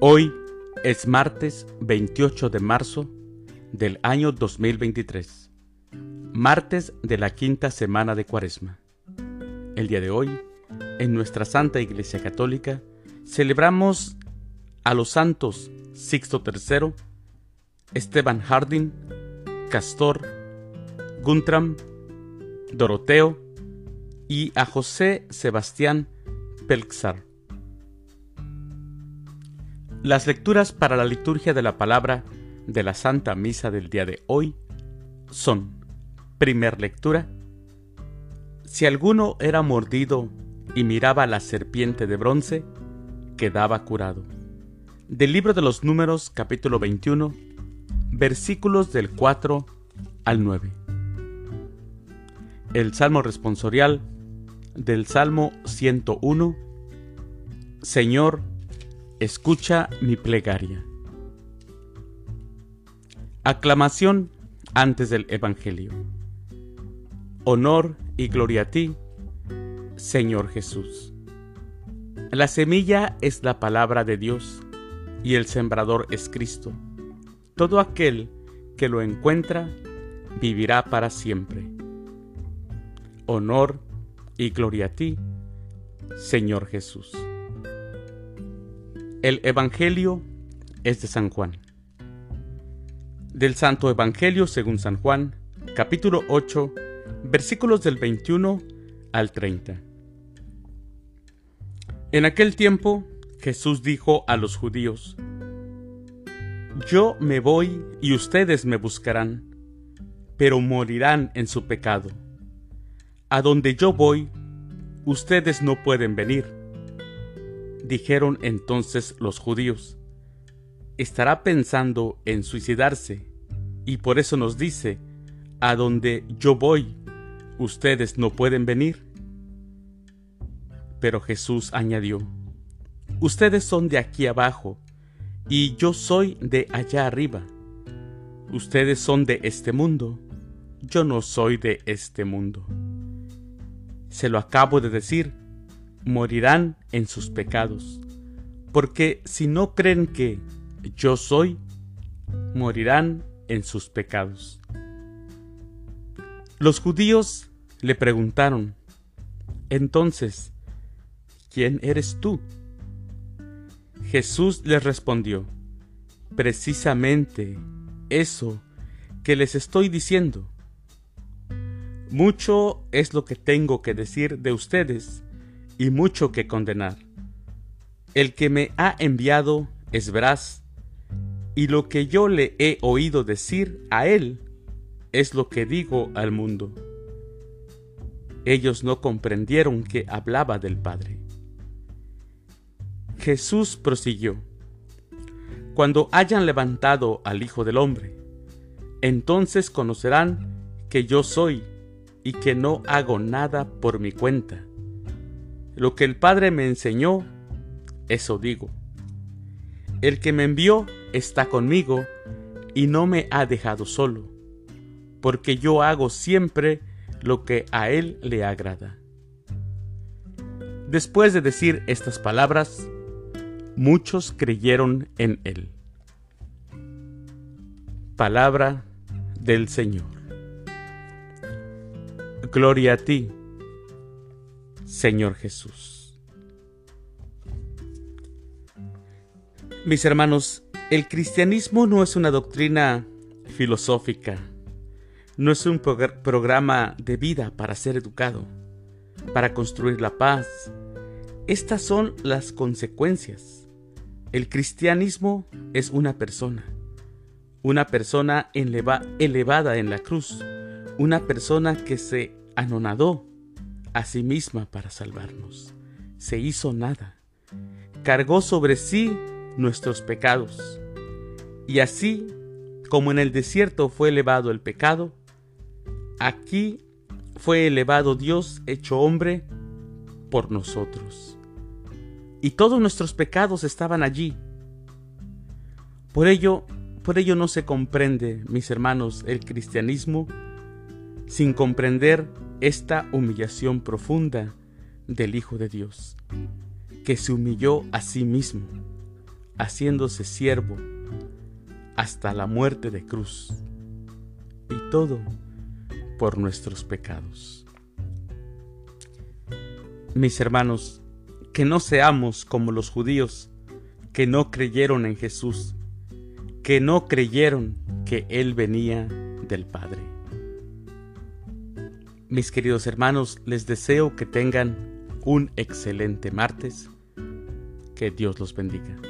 Hoy es martes 28 de marzo del año 2023, martes de la quinta semana de Cuaresma. El día de hoy, en nuestra Santa Iglesia Católica, celebramos a los santos Sixto III, Esteban Harding, Castor, Guntram, Doroteo y a José Sebastián Pelxar. Las lecturas para la liturgia de la palabra de la Santa Misa del día de hoy son, primer lectura, si alguno era mordido y miraba a la serpiente de bronce, quedaba curado. Del libro de los números capítulo 21, versículos del 4 al 9. El Salmo responsorial del Salmo 101. Señor, escucha mi plegaria. Aclamación antes del Evangelio. Honor y gloria a ti, Señor Jesús. La semilla es la palabra de Dios y el sembrador es Cristo. Todo aquel que lo encuentra vivirá para siempre. Honor y gloria a ti, Señor Jesús. El Evangelio es de San Juan. Del Santo Evangelio según San Juan, capítulo 8, versículos del 21 al 30. En aquel tiempo Jesús dijo a los judíos, Yo me voy y ustedes me buscarán, pero morirán en su pecado. A donde yo voy, ustedes no pueden venir Dijeron entonces los judíos, estará pensando en suicidarse, y por eso nos dice, a donde yo voy, ustedes no pueden venir. Pero Jesús añadió, ustedes son de aquí abajo, y yo soy de allá arriba. Ustedes son de este mundo, yo no soy de este mundo. Se lo acabo de decir, morirán en sus pecados, porque si no creen que yo soy, morirán en sus pecados. Los judíos le preguntaron, entonces, ¿quién eres tú? Jesús les respondió, precisamente eso que les estoy diciendo. Mucho es lo que tengo que decir de ustedes, y mucho que condenar. El que me ha enviado es veraz, y lo que yo le he oído decir a él es lo que digo al mundo. Ellos no comprendieron que hablaba del Padre. Jesús prosiguió, Cuando hayan levantado al Hijo del Hombre, entonces conocerán que yo soy y que no hago nada por mi cuenta lo que el Padre me enseñó, eso digo. El que me envió está conmigo y no me ha dejado solo, porque yo hago siempre lo que a Él le agrada. Después de decir estas palabras, muchos creyeron en Él. Palabra del Señor. Gloria a ti, Señor Jesús. Mis hermanos, el cristianismo no es una doctrina filosófica, no es un programa de vida para ser educado, para construir la paz. Estas son las consecuencias. El cristianismo es una persona, una persona elevada en la cruz, una persona que se anonadó a sí misma para salvarnos. Se hizo nada. Cargó sobre sí nuestros pecados. Y así como en el desierto fue elevado el pecado, aquí fue elevado Dios hecho hombre por nosotros. Y todos nuestros pecados estaban allí. Por ello, por ello no se comprende, mis hermanos, el cristianismo sin comprender esta humillación profunda del Hijo de Dios, que se humilló a sí mismo, haciéndose siervo hasta la muerte de cruz, y todo por nuestros pecados. Mis hermanos, que no seamos como los judíos que no creyeron en Jesús, que no creyeron que Él venía del Padre. Mis queridos hermanos, les deseo que tengan un excelente martes. Que Dios los bendiga.